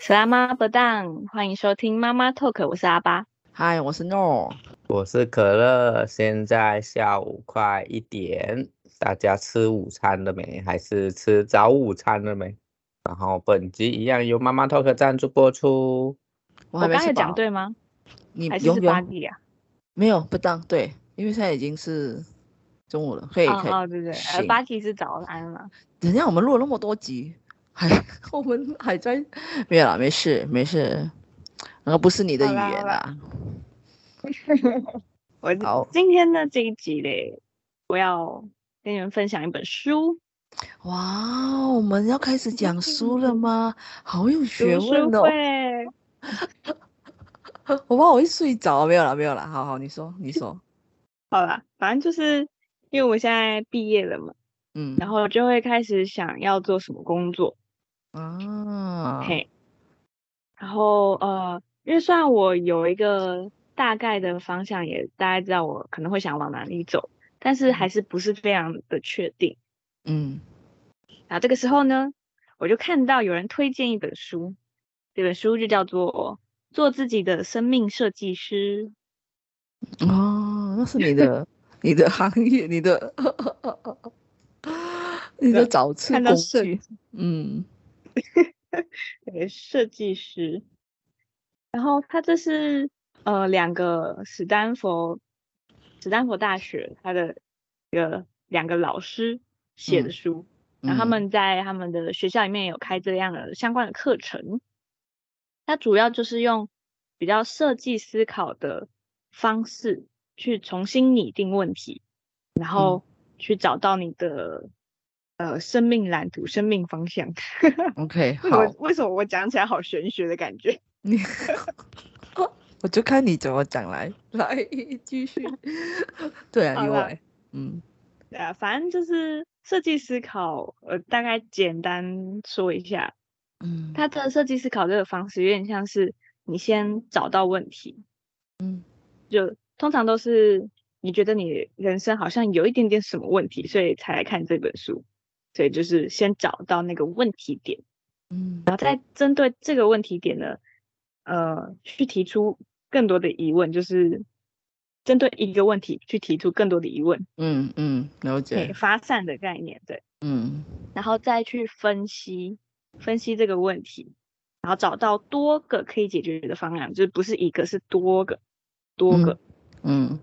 是阿妈不当，欢迎收听妈妈 Talk，我是阿巴。嗨，我是诺，我是可乐。现在下午快一点，大家吃午餐了没？还是吃早午餐了没？然后本集一样由妈妈 Talk 赞助播出。我刚才讲对吗？你还是是八点啊？没有不当，对，因为现在已经是中午了，可以可以。哦，对对，呃，八点是早安了。等下我们录了那么多集，还 我们还在没有了，没事没事，那个不是你的语言啦。我 今天的这一集嘞，我要跟你们分享一本书。哇，我们要开始讲书了吗？好有学问哦。我怕我会睡着，没有了，没有了。好好，你说，你说。好了，反正就是因为我现在毕业了嘛，嗯，然后就会开始想要做什么工作。啊，嘿，然后呃，因为虽然我有一个大概的方向，也大概知道我可能会想往哪里走，但是还是不是非常的确定。嗯，然后这个时候呢，我就看到有人推荐一本书，这本书就叫做《做自己的生命设计师》。哦，那是你的你的行业，你的 你的找词工具。嗯。对，设计师。然后他这是呃两个史丹佛史丹佛大学他的一个两个老师写的书，然后他们在他们的学校里面有开这样的相关的课程。他主要就是用比较设计思考的方式去重新拟定问题，然后去找到你的。呃，生命蓝图，生命方向。OK，好。为什么我讲起来好玄学的感觉？你，我就看你怎么讲来，来继续。对啊，因为，嗯，对啊，反正就是设计思考。呃，大概简单说一下，嗯，它的设计思考这个方式有点像是你先找到问题，嗯，就通常都是你觉得你人生好像有一点点什么问题，所以才来看这本书。所以就是先找到那个问题点，嗯，然后再针对这个问题点呢，呃，去提出更多的疑问，就是针对一个问题去提出更多的疑问，嗯嗯，了解，发散的概念，对，嗯，然后再去分析分析这个问题，然后找到多个可以解决的方案，就是不是一个，是多个，多个，嗯，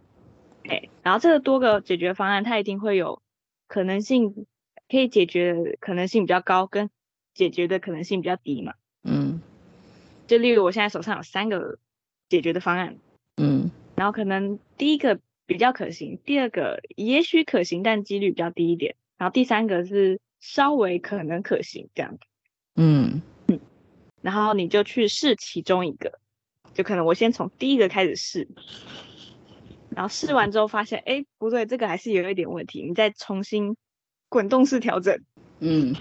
哎，然后这个多个解决方案，它一定会有可能性。可以解决的可能性比较高，跟解决的可能性比较低嘛。嗯，就例如我现在手上有三个解决的方案。嗯，然后可能第一个比较可行，第二个也许可行，但几率比较低一点。然后第三个是稍微可能可行这样。嗯嗯，然后你就去试其中一个，就可能我先从第一个开始试，然后试完之后发现，哎，不对，这个还是有一点问题，你再重新。滚动式调整，嗯，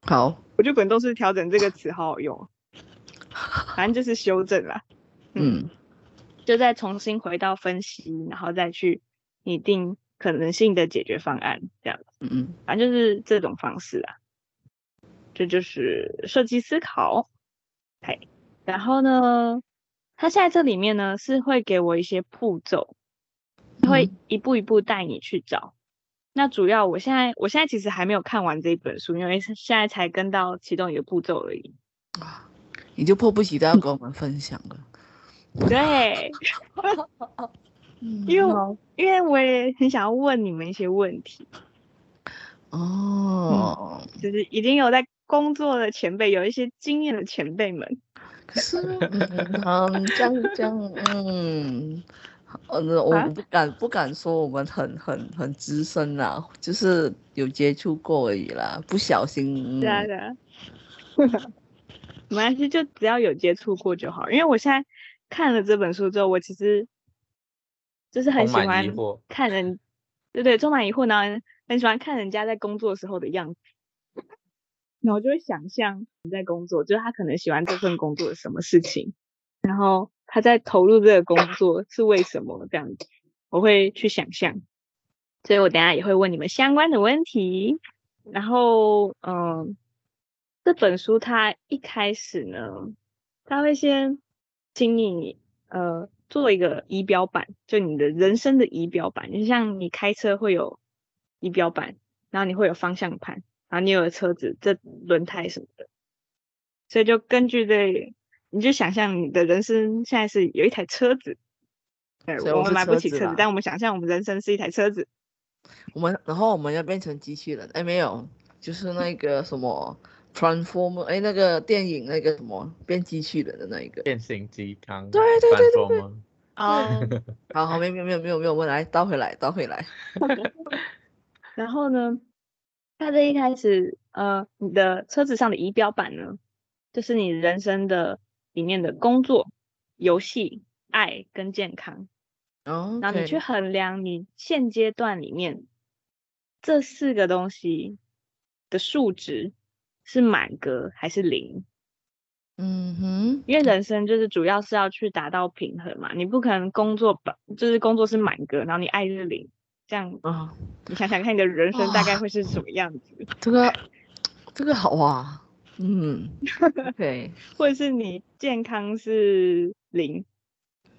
好，我觉得滚动式调整这个词好好用，反正就是修正啦，嗯，嗯，就再重新回到分析，然后再去拟定可能性的解决方案，这样，嗯嗯，反正就是这种方式啊，这就是设计思考，嘿，然后呢，它现在这里面呢是会给我一些步骤，会一步一步带你去找。那主要，我现在我现在其实还没有看完这一本书，因为现在才跟到其中一个步骤而已。啊，你就迫不及待要跟我们分享了。对，因为因为我也很想要问你们一些问题。哦、嗯，就是已经有在工作的前辈，有一些经验的前辈们。可是，嗯，这样这样，嗯。嗯，我不敢不敢说我们很很很资深啦，就是有接触过而已啦，不小心。对啊对啊，没关系，就只要有接触过就好。因为我现在看了这本书之后，我其实就是很喜欢看人，对对，充满疑惑，然后很喜欢看人家在工作时候的样子，然后就会想象你在工作，就是他可能喜欢这份工作的什么事情，然后。他在投入这个工作是为什么这样子？我会去想象，所以我等下也会问你们相关的问题。然后，嗯，这本书它一开始呢，他会先请你呃做一个仪表板，就你的人生的仪表板，就像你开车会有仪表板，然后你会有方向盘，然后你有了车子这轮胎什么的，所以就根据这，你就想象你的人生现在是有一台车子，对，我们买不起车子，但我们想象我们人生是一台车子，我们然后我们要变成机器人，哎，没有，就是那个什么。Transformer，哎，那个电影那个什么变机器人的那一个变形金刚，对对对对对，啊，好好，没有没有没有没有没有问，来倒回来倒回来。然后呢，他这一开始，呃，你的车子上的仪表板呢，就是你人生的里面的工作、游戏、爱跟健康。哦，然后你去衡量你现阶段里面这四个东西的数值。是满格还是零？嗯哼，因为人生就是主要是要去达到平衡嘛，你不可能工作吧，就是工作是满格，然后你爱是零，这样啊，你想想看你的人生大概会是什么样子？这个这个好啊，嗯，OK，或者是你健康是零，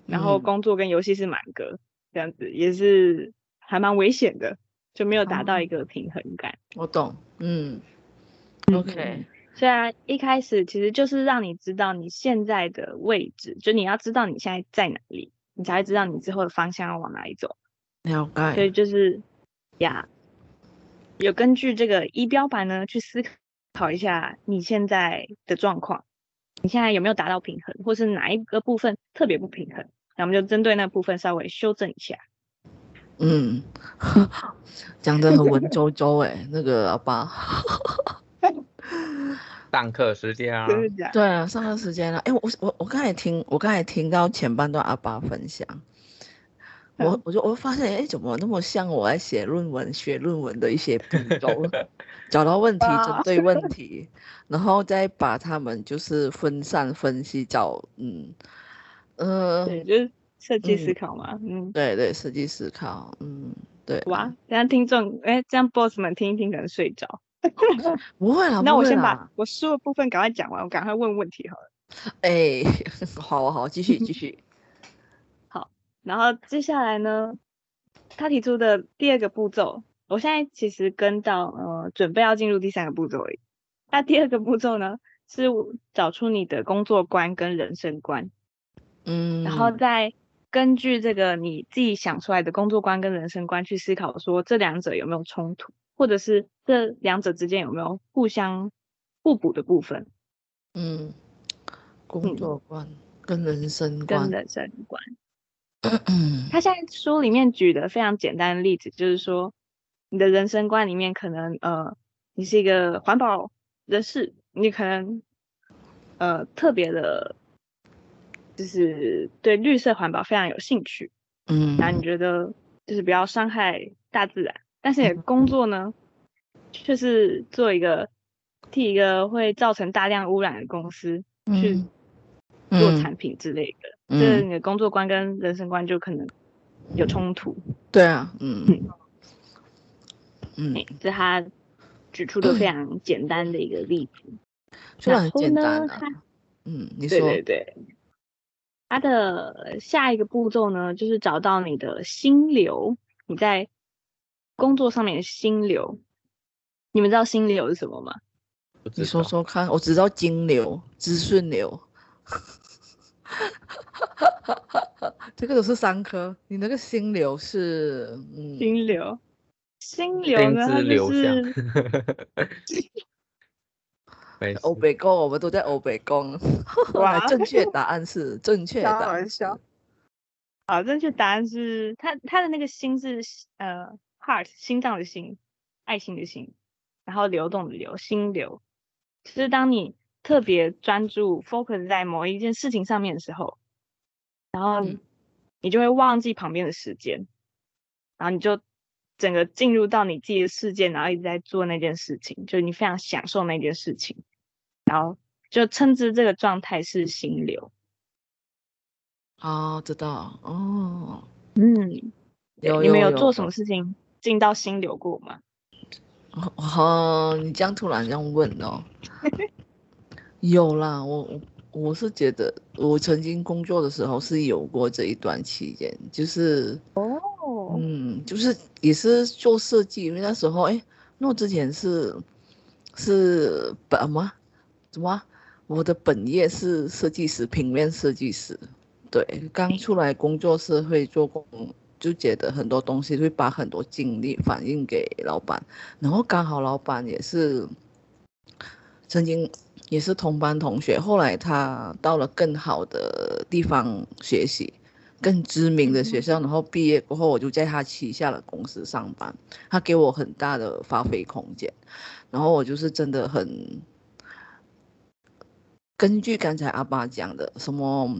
然后工作跟游戏是满格，这样子也是还蛮危险的，就没有达到一个平衡感。我懂，嗯。OK，虽然一开始其实就是让你知道你现在的位置，就你要知道你现在在哪里，你才会知道你之后的方向要往哪里走。了解。所以就是呀，有根据这个仪表板呢去思考一下你现在的状况，你现在有没有达到平衡，或是哪一个部分特别不平衡，那我们就针对那部分稍微修正一下。嗯，讲的很文绉绉哎，那个阿爸。上课时间啊，对啊，上课时间了。哎，我我我刚才听，我刚才听到前半段阿爸分享，嗯、我我就我发现，哎，怎么那么像我在写论文、写论文的一些步骤，找到问题，针对问 题，然后再把他们就是分散分析，找嗯呃，对，就是设计思考嘛，嗯，嗯对对，设计思考，嗯，对。哇，这样听众，哎，这样 boss 们听一听可能睡着。不会啦，那我先把我说的部分赶快讲完，我赶快问问题好了。哎、欸，好啊，好，继续继续。好，然后接下来呢，他提出的第二个步骤，我现在其实跟到呃，准备要进入第三个步骤而已。那第二个步骤呢，是找出你的工作观跟人生观，嗯，然后再根据这个你自己想出来的工作观跟人生观去思考，说这两者有没有冲突。或者是这两者之间有没有互相互补的部分？嗯，工作观跟人生观。跟人生观。他现在书里面举的非常简单的例子，就是说你的人生观里面可能呃，你是一个环保人士，你可能呃特别的，就是对绿色环保非常有兴趣。嗯，然后你觉得就是不要伤害大自然。但是你的工作呢，却是做一个替一个会造成大量污染的公司去做产品之类的，嗯、你的工作观跟人生观就可能有冲突。对啊，嗯嗯，这是他举出的非常简单的一个例子。虽然很简单啊，嗯，你说对对对，他的下一个步骤呢，就是找到你的心流，你在。工作上面的心流，你们知道心流是什么吗？你说说看，我只知道金流、资讯流，这个都是三颗。你那个心流是？嗯，心流，心流呢？它就是欧北宫，我们都在欧北宫。哇，正确答案是正确答案。好，正确答案是他他的那个心是呃。heart 心脏的心，爱心的心，然后流动的流，心流。其实当你特别专注 focus 在某一件事情上面的时候，然后你就会忘记旁边的时间，然后你就整个进入到你自己的世界，然后一直在做那件事情，就是你非常享受那件事情，然后就称之这个状态是心流。哦，知道哦，嗯，有你们有做什么事情？进到心流过吗？哦，你这样突然这样问哦，有啦，我我是觉得我曾经工作的时候是有过这一段期间，就是哦，嗯，就是也是做设计，因为那时候哎，那我之前是是本什么什么，我的本业是设计师，平面设计师。对，刚出来工作是会做工，就觉得很多东西会把很多精力反映给老板，然后刚好老板也是曾经也是同班同学，后来他到了更好的地方学习，更知名的学校，然后毕业过后我就在他旗下的公司上班，他给我很大的发挥空间，然后我就是真的很根据刚才阿爸讲的什么。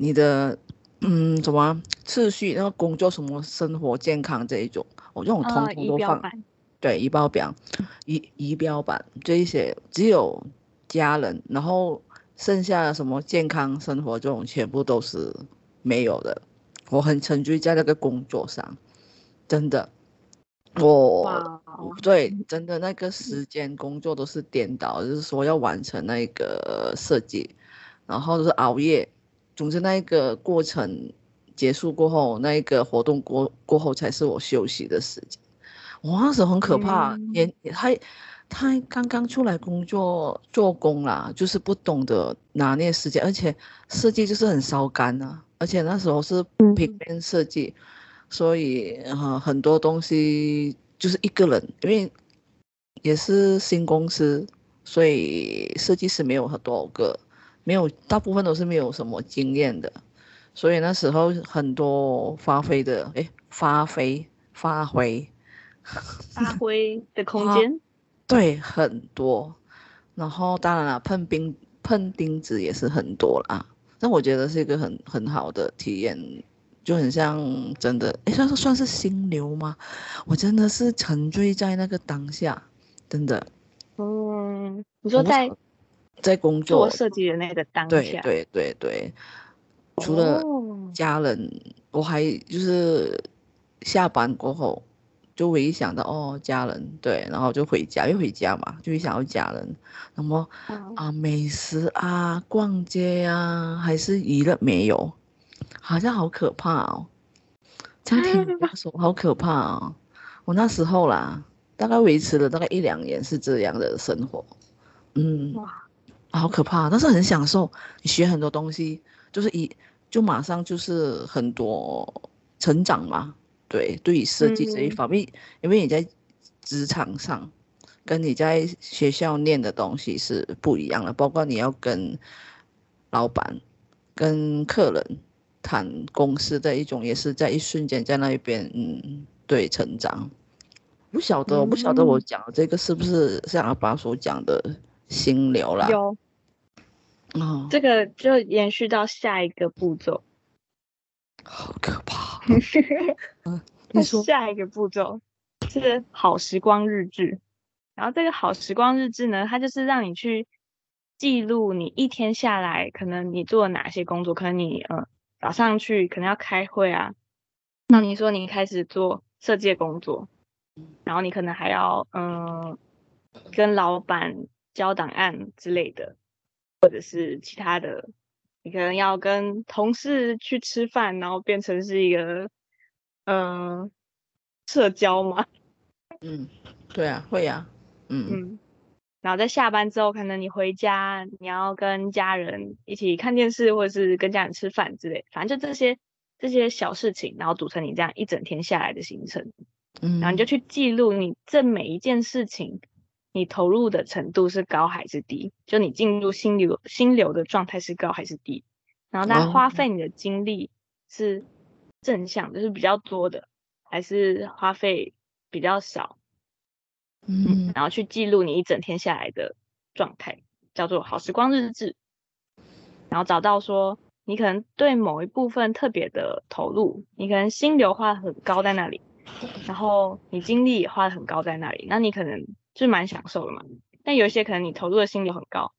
你的嗯，什么次序？那个工作什么生活健康这一种，我这种通通都放。呃、对，仪表板，仪仪表板这一些只有家人，然后剩下的什么健康生活这种全部都是没有的。我很沉醉在那个工作上，真的，我对真的那个时间工作都是颠倒，就是说要完成那个设计，然后就是熬夜。总之，那一个过程结束过后，那一个活动过过后才是我休息的时间。我那时候很可怕，嗯、也他他刚刚出来工作做工啦，就是不懂得拿捏时间，而且设计就是很烧干啊。而且那时候是平面设计，嗯、所以呃很多东西就是一个人，因为也是新公司，所以设计师没有很多个。没有，大部分都是没有什么经验的，所以那时候很多发挥的，哎，发挥发挥，发挥的空间，对，很多。然后当然了，碰钉碰钉子也是很多啦。但我觉得是一个很很好的体验，就很像真的，哎，算是算是心流吗？我真的是沉醉在那个当下，真的。嗯，你说在。在工作做设计的那个当下，对对对对，除了家人，哦、我还就是下班过后就唯一想到哦家人，对，然后就回家，又回家嘛，就会想到家人。那么、嗯、啊，美食啊，逛街啊，还是娱乐没有，好像好可怕哦。家庭 枷锁好可怕哦。我那时候啦，大概维持了大概一两年是这样的生活，嗯。哇好可怕，但是很享受。你学很多东西，就是一就马上就是很多成长嘛。对，对于设计这一方面，嗯、因为你在职场上跟你在学校念的东西是不一样的，包括你要跟老板、跟客人谈公司的一种，也是在一瞬间在那一边，嗯，对，成长。不晓得，我不晓得我讲的这个是不是像阿爸所讲的。心流啦，有，哦，这个就延续到下一个步骤，好可怕。你说 下一个步骤是好时光日志，然后这个好时光日志呢，它就是让你去记录你一天下来，可能你做了哪些工作，可能你呃早上去可能要开会啊，那你说你开始做设计工作，然后你可能还要嗯、呃、跟老板。交档案之类的，或者是其他的，你可能要跟同事去吃饭，然后变成是一个，嗯、呃，社交嘛。嗯，对啊，会啊，嗯嗯。然后在下班之后，可能你回家，你要跟家人一起看电视，或者是跟家人吃饭之类，反正就这些这些小事情，然后组成你这样一整天下来的行程。嗯，然后你就去记录你这每一件事情。你投入的程度是高还是低？就你进入心流心流的状态是高还是低？然后它花费你的精力是正向的，就是比较多的，还是花费比较少？嗯，然后去记录你一整天下来的状态，叫做好时光日志。然后找到说你可能对某一部分特别的投入，你可能心流花很高在那里，然后你精力也花得很高在那里，那你可能。是蛮享受的嘛，但有一些可能你投入的心流很高，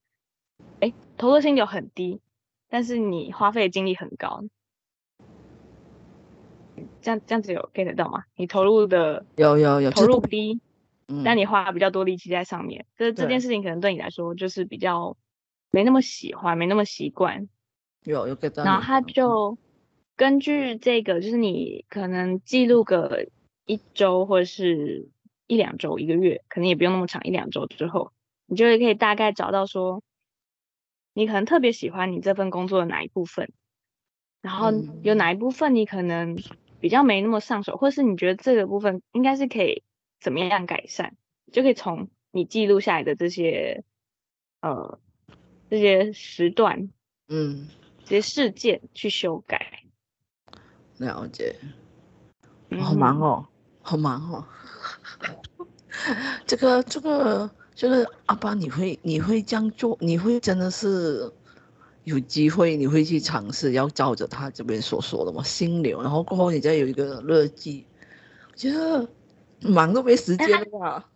哎，投入的心流很低，但是你花费的精力很高，这样这样子有 get 到吗？你投入的有有有投入低，嗯，但你花比较多力气在上面，这这件事情可能对你来说就是比较没那么喜欢，没那么习惯。有有 get 到，然后他就根据这个，就是你可能记录个一周或者是一两周、一个月，可能也不用那么长，一两周之后，你就会可以大概找到说，你可能特别喜欢你这份工作的哪一部分，然后有哪一部分你可能比较没那么上手，或是你觉得这个部分应该是可以怎么样改善，就可以从你记录下来的这些呃这些时段，嗯。这些事件去修改，了解，好忙哦，好忙哦。这个这个就是阿爸，你会你会这样做？你会真的是有机会？你会去尝试要照着他这边所说的嘛？心流，然后过后你再有一个日记，我觉得忙都没时间了吧？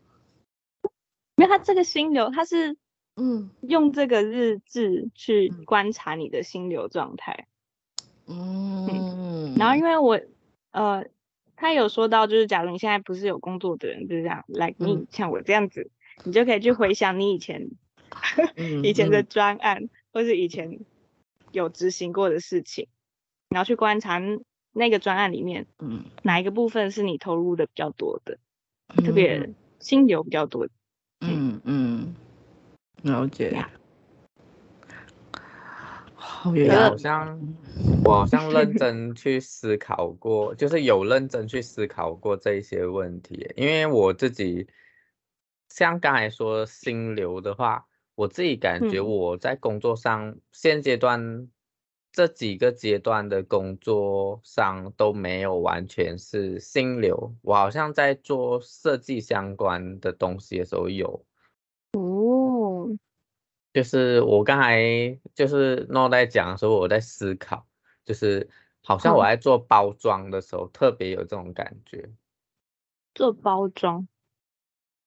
因为他这个心流，他是。嗯，用这个日志去观察你的心流状态。嗯，嗯，然后因为我，呃，他有说到，就是假如你现在不是有工作的人，就是这样，like me，嗯，像我这样子，你就可以去回想你以前，嗯、以前的专案，或是以前有执行过的事情，然后去观察那个专案里面，嗯，哪一个部分是你投入的比较多的，特别心流比较多的。嗯嗯。嗯。了解，好，好像我好像认真去思考过，就是有认真去思考过这一些问题。因为我自己像刚才说心流的话，我自己感觉我在工作上现阶段这几个阶段的工作上都没有完全是心流。我好像在做设计相关的东西的时候有。哦，就是我刚才就是诺在讲的时候，我在思考，就是好像我在做包装的时候，特别有这种感觉。做包装，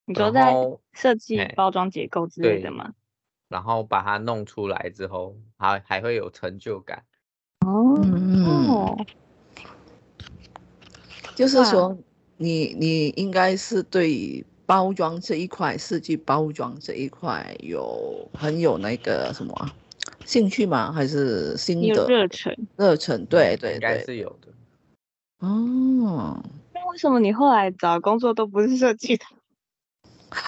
你说在设计包装结构之类的吗？然后把它弄出来之后，还还会有成就感。哦，哦，就是说你你应该是对。包装这一块，设计包装这一块有很有那个什么兴趣吗？还是心得？有热忱，热忱，对对对，应该是有的。哦，那为什么你后来找工作都不是设计的？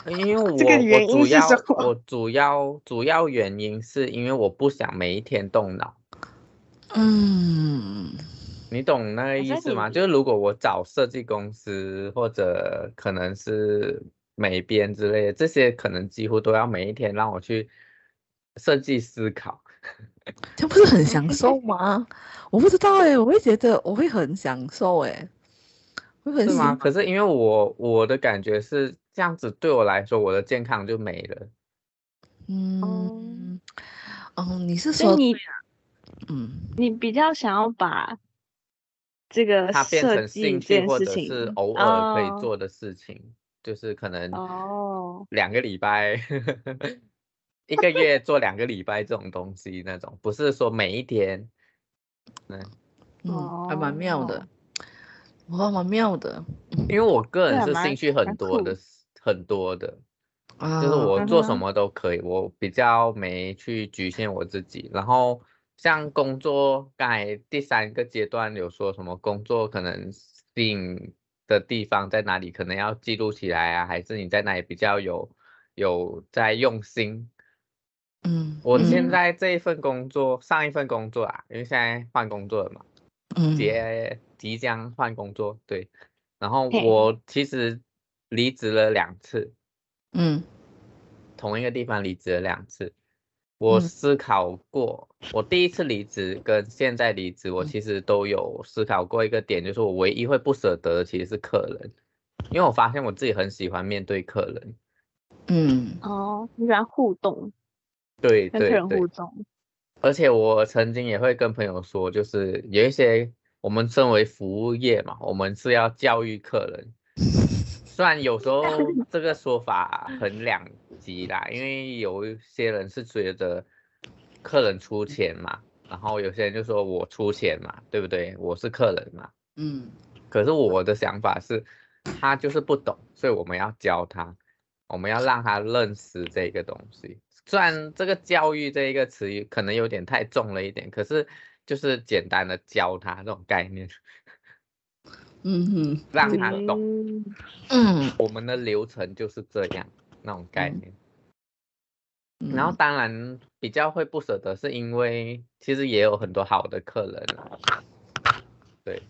因为我这个原因是什么？我主要我主要主要原因是因为我不想每一天动脑。嗯。你懂那个意思吗？就是如果我找设计公司或者可能是美编之类的，这些可能几乎都要每一天让我去设计思考，这不是很享受吗？我不知道哎、欸，我会觉得我会很享受哎、欸，会很。是吗？可是因为我我的感觉是这样子，对我来说我的健康就没了。嗯，哦，你是说你，嗯，你比较想要把。这个它变成兴趣或者是偶尔可以做的事情，哦、就是可能哦。两个礼拜，哦、一个月做两个礼拜这种东西那种，不是说每一天，嗯，哦、还蛮妙的，哇，蛮妙的，因为我个人是兴趣很多的，很多的，就是我做什么都可以，我比较没去局限我自己，然后。像工作，刚才第三个阶段有说什么工作可能性的地方在哪里，可能要记录起来啊，还是你在哪里比较有有在用心？嗯，我现在这一份工作，嗯、上一份工作啊，因为现在换工作了嘛，嗯，即即将换工作，对，然后我其实离职了两次，嗯，同一个地方离职了两次。我思考过，我第一次离职跟现在离职，我其实都有思考过一个点，就是我唯一会不舍得的其实是客人，因为我发现我自己很喜欢面对客人。嗯，哦，你喜欢互动，对，跟客人互动。而且我曾经也会跟朋友说，就是有一些我们身为服务业嘛，我们是要教育客人。虽然有时候 这个说法很两极啦，因为有一些人是觉得客人出钱嘛，然后有些人就说我出钱嘛，对不对？我是客人嘛，嗯。可是我的想法是，他就是不懂，所以我们要教他。我们要让他认识这个东西。虽然这个教育这一个词语可能有点太重了一点，可是就是简单的教他这种概念。嗯哼，让他懂。嗯，我们的流程就是这样那种概念。嗯、然后当然比较会不舍得，是因为其实也有很多好的客人。对，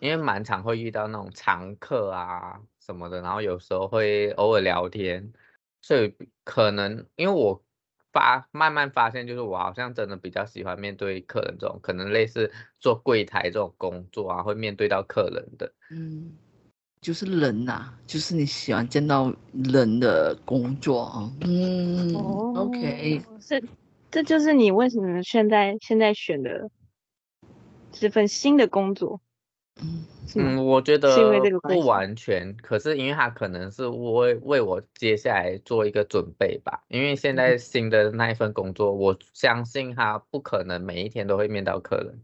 因为蛮常会遇到那种常客啊什么的，然后有时候会偶尔聊天，所以可能因为我发慢慢发现，就是我好像真的比较喜欢面对客人这种，可能类似做柜台这种工作啊，会面对到客人的。嗯，就是人呐、啊，就是你喜欢见到人的工作啊。嗯、哦、，OK，是这就是你为什么现在现在选的。这份新的工作，嗯嗯，我觉得不完全，可是因为他可能是为为我接下来做一个准备吧。因为现在新的那一份工作，嗯、我相信他不可能每一天都会面到客人。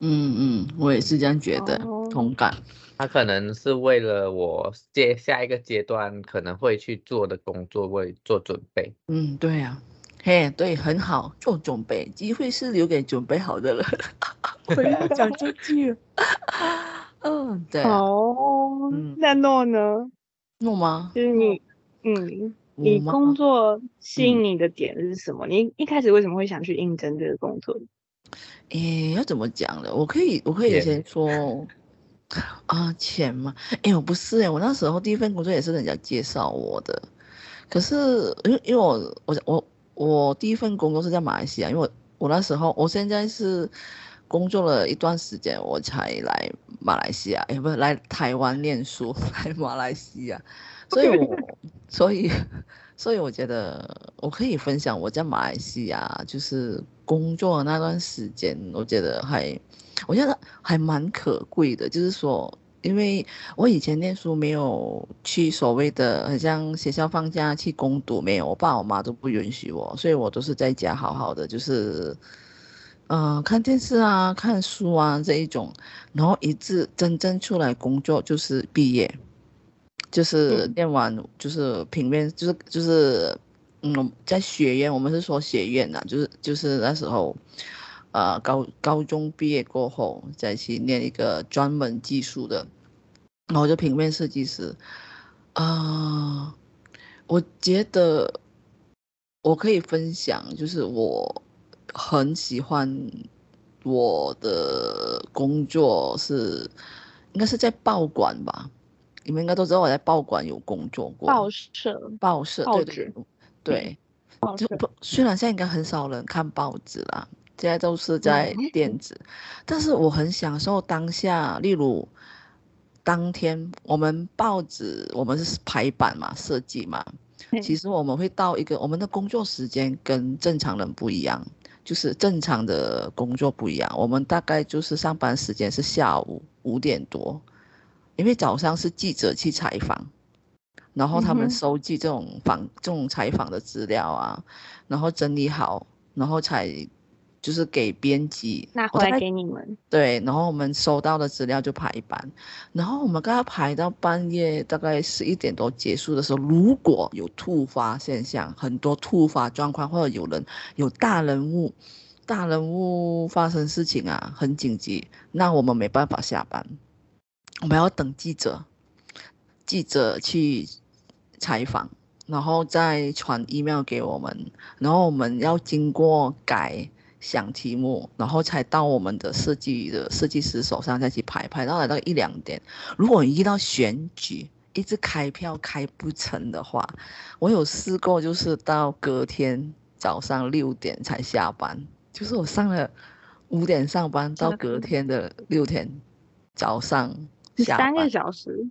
嗯嗯，我也是这样觉得，哦、同感。他可能是为了我接下一个阶段可能会去做的工作为做准备。嗯，对呀、啊。嘿，对，很好，做准备，机会是留给准备好的人。我要讲这句。嗯，对。哦，那诺呢？诺吗？就是你，嗯，你工作吸引你的点是什么？你一开始为什么会想去应征这个工作？诶，要怎么讲呢？我可以，我可以先说啊，钱嘛。诶，我不是诶，我那时候第一份工作也是人家介绍我的，可是因为因为我我我。我第一份工作是在马来西亚，因为我我那时候，我现在是工作了一段时间，我才来马来西亚，哎不是来台湾念书，来马来西亚，所以我所以所以我觉得我可以分享我在马来西亚就是工作那段时间，我觉得还我觉得还蛮可贵的，就是说。因为我以前念书没有去所谓的，很像学校放假去攻读，没有，我爸我妈都不允许我，所以我都是在家好好的，就是，嗯、看电视啊，看书啊这一种，然后一直真正出来工作就是毕业，就是念完就是平面，就是就是，嗯，在学院，我们是说学院呐、啊，就是就是那时候。呃，高高中毕业过后，再去念一个专门技术的，然后就平面设计师。啊、呃，我觉得我可以分享，就是我很喜欢我的工作是，应该是在报馆吧？你们应该都知道我在报馆有工作过。报社，报社，对对对，就不虽然现在应该很少人看报纸啦。现在都是在电子，但是我很享受当下。例如，当天我们报纸，我们是排版嘛，设计嘛。其实我们会到一个我们的工作时间跟正常人不一样，就是正常的工作不一样。我们大概就是上班时间是下午五点多，因为早上是记者去采访，然后他们收集这种访这种采访的资料啊，然后整理好，然后才。就是给编辑拿回来给你们，对，然后我们收到的资料就排版，然后我们刚刚排到半夜大概十一点多结束的时候，如果有突发现象，很多突发状况，或者有人有大人物，大人物发生事情啊，很紧急，那我们没办法下班，我们要等记者，记者去采访，然后再传 email 给我们，然后我们要经过改。想题目，然后才到我们的设计的设计师手上再去排，排到来到一两点。如果你遇到选举，一直开票开不成的话，我有试过，就是到隔天早上六点才下班，就是我上了五点上班，到隔天的六点早上三个小时，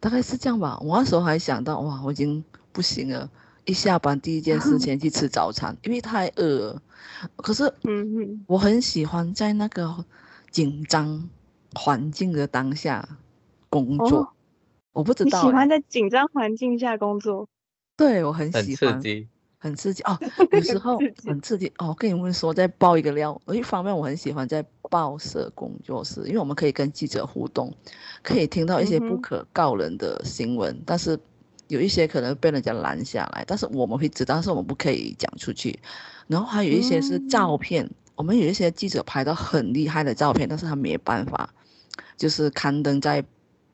大概是这样吧。我那时候还想到，哇，我已经不行了。一下班第一件事情去吃早餐，因为太饿了。可是，嗯嗯，我很喜欢在那个紧张环境的当下工作。哦、我不知道、欸、你喜欢在紧张环境下工作？对，我很喜欢，很刺激，很刺激哦。有时候很刺激哦。跟你们说，再爆一个料。一方面，我很喜欢在报社工作室，因为我们可以跟记者互动，可以听到一些不可告人的新闻，嗯、但是。有一些可能被人家拦下来，但是我们会知道，但是我们不可以讲出去。然后还有一些是照片，嗯、我们有一些记者拍到很厉害的照片，但是他没办法，就是刊登在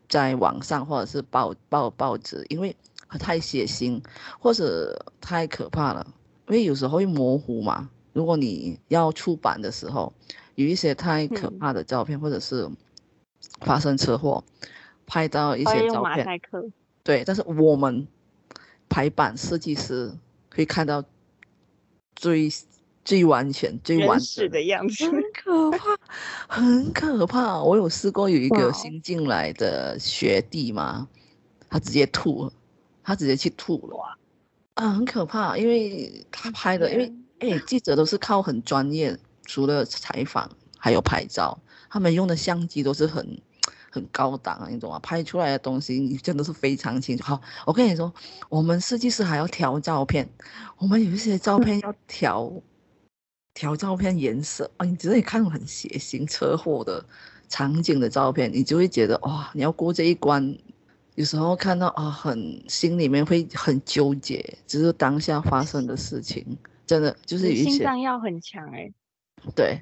在网上或者是报报报纸，因为太血腥或者太可怕了，因为有时候会模糊嘛。如果你要出版的时候，有一些太可怕的照片，嗯、或者是发生车祸，拍到一些照片，对，但是我们排版设计师可以看到最最完全、最完整的。样子，很可怕，很可怕。我有试过有一个新进来的学弟嘛，他直接吐了，他直接去吐了，啊，很可怕，因为他拍的，因为。哎，记者都是靠很专业，除了采访还有拍照，他们用的相机都是很很高档，你懂吗？拍出来的东西你真的是非常清楚。好，我跟你说，我们设计师还要调照片，我们有一些照片要调调照片颜色啊，你只是看很血腥车祸的场景的照片，你就会觉得哇，你要过这一关，有时候看到啊，很心里面会很纠结，只是当下发生的事情。真的就是有一些心脏要很强哎、欸，对，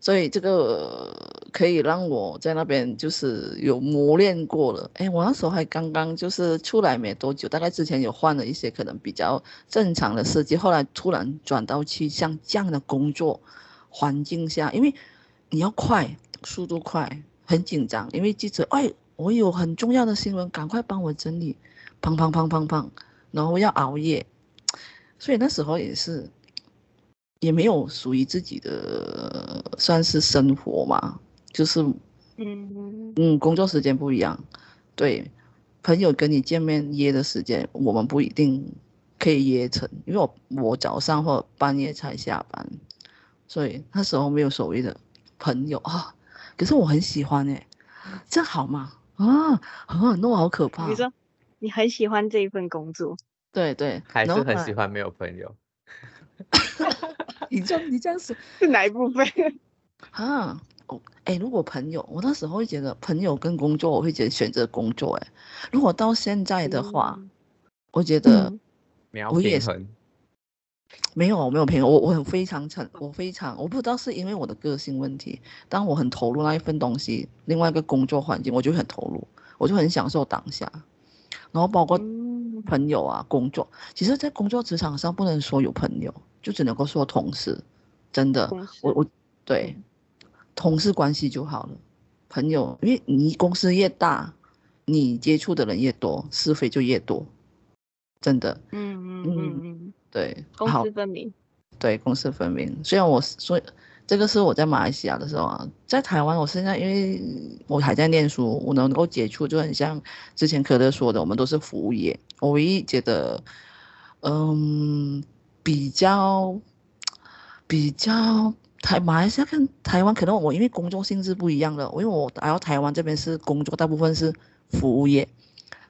所以这个可以让我在那边就是有磨练过了。哎，我那时候还刚刚就是出来没多久，大概之前有换了一些可能比较正常的设计，后来突然转到去像这样的工作环境下，因为你要快，速度快，很紧张，因为记者哎，我有很重要的新闻，赶快帮我整理，砰砰砰砰砰，然后要熬夜，所以那时候也是。也没有属于自己的算是生活嘛，就是，嗯嗯，工作时间不一样，对，朋友跟你见面约的时间，我们不一定可以约成，因为我我早上或半夜才下班，所以那时候没有所谓的朋友啊。可是我很喜欢哎、欸，这好吗？啊啊，那我好可怕。你说你很喜欢这一份工作？对对，还是很喜欢没有朋友。你这你这样说是哪一部分 啊？哦，哎，如果朋友，我那时候会觉得朋友跟工作，我会觉得选择工作。哎，如果到现在的话，嗯、我觉得我也是没有我没有朋友，我我很非常诚，我非常我不知道是因为我的个性问题，当我很投入那一份东西，另外一个工作环境，我就很投入，我就很享受当下，然后包括朋友啊，工作，其实，在工作职场上不能说有朋友。就只能够说同事，真的，我我对同事关系就好了。朋友，因为你公司越大，你接触的人越多，是非就越多，真的。嗯嗯嗯嗯，对，公私分明。对，公私分明。虽然我说这个是我在马来西亚的时候啊，在台湾，我现在因为我还在念书，我能够接触就很像之前可乐说的，我们都是服务业。我唯一觉得，嗯。比较比较台马来西亚跟台湾，可能我因为工作性质不一样了，因为我来到台湾这边是工作，大部分是服务业，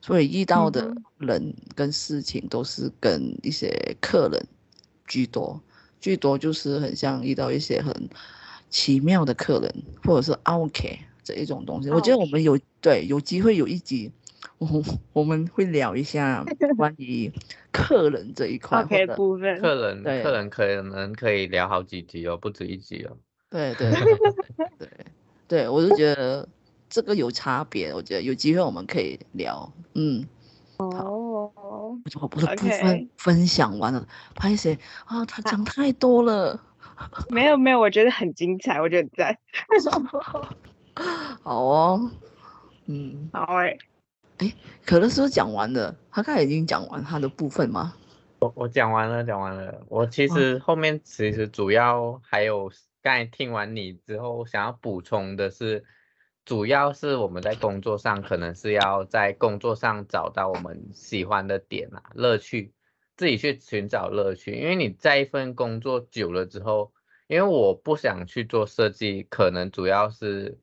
所以遇到的人跟事情都是跟一些客人居多，居多就是很像遇到一些很奇妙的客人，或者是 OK 这一种东西。我觉得我们有对有机会有一集。我我们会聊一下 关于客人这一块 OK 部分，客人对客人可能可以聊好几集哦，不止一集哦。对对对对对，我就觉得这个有差别，我觉得有机会我们可以聊。嗯，哦，我不是部分分享完了，拍谁啊，他讲太多了。没有没有，我觉得很精彩，我觉得在。好哦，嗯，好哎。哎，可乐是不是讲完了？他刚才已经讲完他的部分吗？我我讲完了，讲完了。我其实后面其实主要还有刚才听完你之后，想要补充的是，主要是我们在工作上可能是要在工作上找到我们喜欢的点啊，乐趣，自己去寻找乐趣。因为你在一份工作久了之后，因为我不想去做设计，可能主要是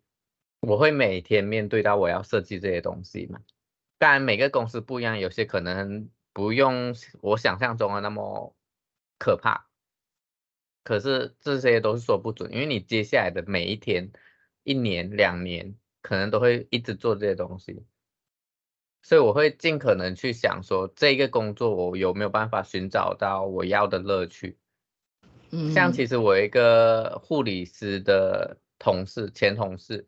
我会每天面对到我要设计这些东西嘛。当然，每个公司不一样，有些可能不用我想象中的那么可怕。可是这些都是说不准，因为你接下来的每一天、一年、两年，可能都会一直做这些东西。所以我会尽可能去想说，这个工作我有没有办法寻找到我要的乐趣。嗯，像其实我一个护理师的同事，前同事，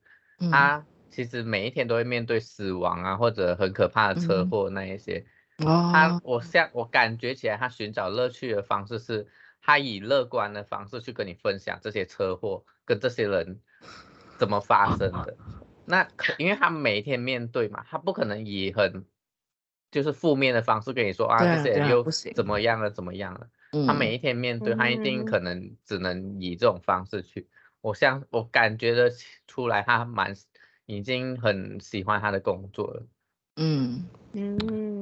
他其实每一天都会面对死亡啊，或者很可怕的车祸那一些。哦，他我像我感觉起来，他寻找乐趣的方式是，他以乐观的方式去跟你分享这些车祸跟这些人怎么发生的。那可因为他每一天面对嘛，他不可能以很就是负面的方式跟你说啊，啊这些人又怎么样了，怎么样了。他每一天面对，他一定可能只能以这种方式去。我像我感觉得出来，他蛮已经很喜欢他的工作了。嗯嗯。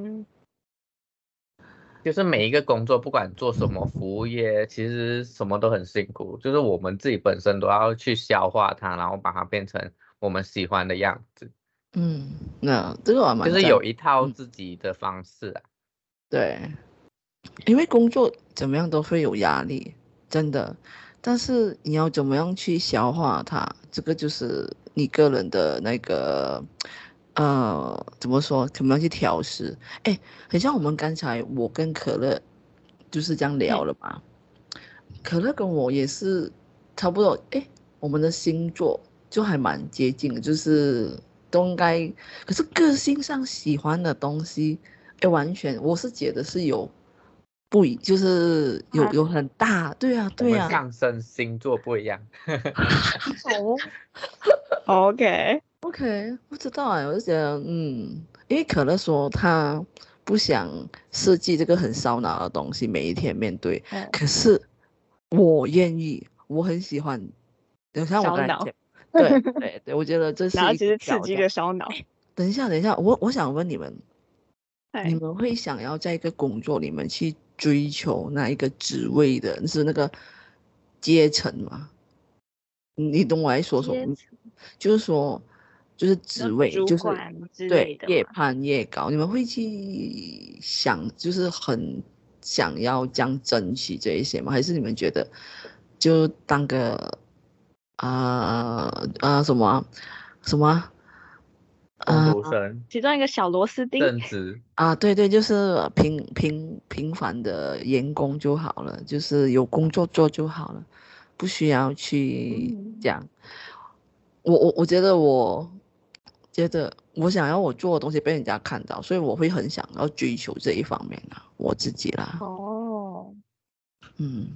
就是每一个工作，不管做什么服务业，其实什么都很辛苦。就是我们自己本身都要去消化它，然后把它变成我们喜欢的样子。嗯，那这个我蛮就是有一套自己的方式啊。对，因为工作怎么样都会有压力，真的。但是你要怎么样去消化它，这个就是你个人的那个。呃，怎么说？怎么样去调试？哎，很像我们刚才我跟可乐就是这样聊了嘛。嗯、可乐跟我也是差不多，哎，我们的星座就还蛮接近的，就是都应该。可是个性上喜欢的东西，哎，完全我是觉得是有不一，就是有、啊、有很大，对啊，对啊。上升星座不一样。哦，OK。OK，不知道哎，我就觉得，嗯，因为可乐说他不想设计这个很烧脑的东西，每一天面对。嗯、可是我愿意，我很喜欢。等下我跟你讲，对对对，我觉得这是一其实刺激的烧脑。等一下，等一下，我我想问你们，你们会想要在一个工作里面去追求那一个职位的，是那个阶层吗？你懂我在说什么，就是说。就是职位，就是对，越攀越高。你们会去想，就是很想要这样争取这一些吗？还是你们觉得就当个啊啊、呃呃、什么什么啊，呃、其中一个小螺丝钉，正职 啊，对对，就是平平平凡的员工就好了，就是有工作做就好了，不需要去讲。嗯、我我我觉得我。觉得我想要我做的东西被人家看到，所以我会很想要追求这一方面的我自己啦。哦，嗯，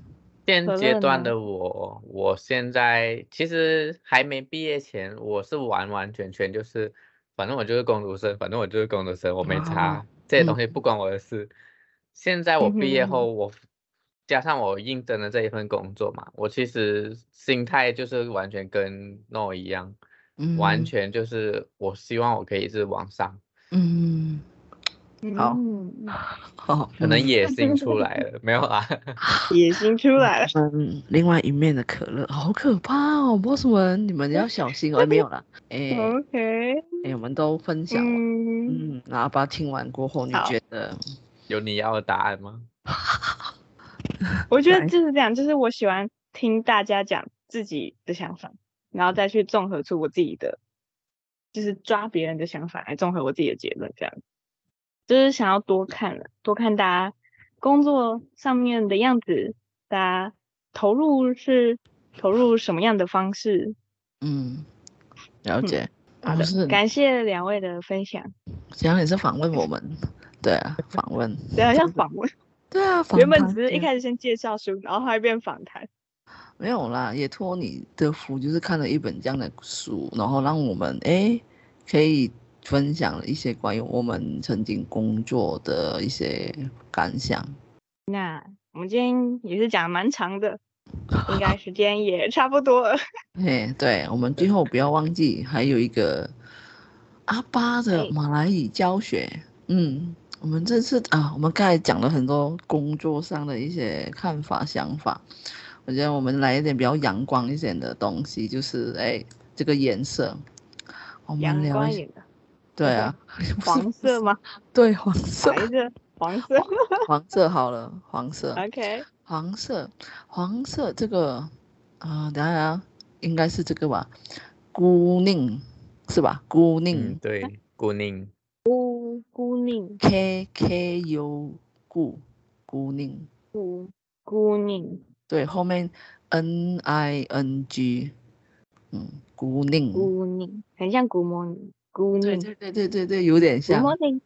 现阶段的我，我现在其实还没毕业前，我是完完全全就是，反正我就是工读生，反正我就是工读生，我没差，哦、这些东西不关我的事。嗯、现在我毕业后，我加上我应征的这一份工作嘛，我其实心态就是完全跟 No 一样。完全就是，我希望我可以是往上，嗯，好，好，可能野心出来了，没有啦，野心出来了，嗯，另外一面的可乐，好可怕哦，boss 们，你们要小心哦，没有了，哎，OK，哎，我们都分享了，嗯，然后把它听完过后，你觉得？有你要的答案吗？我觉得就是这样，就是我喜欢听大家讲自己的想法。然后再去综合出我自己的，就是抓别人的想法来综合我自己的结论，这样，就是想要多看了，多看大家工作上面的样子，大家投入是投入什么样的方式，嗯，了解，嗯、好的，是感谢两位的分享，这样也是访问我们，对啊，访问，对啊，像访问，对啊，原本只是一开始先介绍书，然后后来变访谈。没有啦，也托你的福，就是看了一本这样的书，然后让我们哎可以分享了一些关于我们曾经工作的一些感想。那我们今天也是讲蛮长的，应该时间也差不多了。哎，对，我们最后不要忘记还有一个阿巴的马来语教学。嗯，我们这次啊，我们刚才讲了很多工作上的一些看法、想法。我觉得我们来一点比较阳光一点的东西，就是哎，这个颜色，我们聊一下。对啊，黄色吗？对，黄色。白色，黄色。黄色好了，黄色。OK。黄色，黄色这个啊、呃，等下应该是这个吧？孤宁是吧？孤宁、嗯。对，孤宁。孤孤宁，K K U 孤孤宁，孤孤宁，对，后面 N I N G，嗯，孤宁，孤宁，很像 Good morning，孤宁，对对对对对对，有点像，Good morning，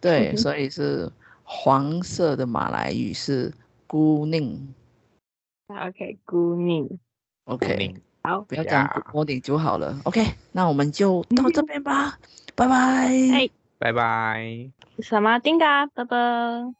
对，所以是黄色的马来语是孤宁，OK，孤宁，OK，好，不要讲 Good morning 就好了，OK，那我们就到这边吧，拜拜。拜拜。什么丁嘎，拜拜。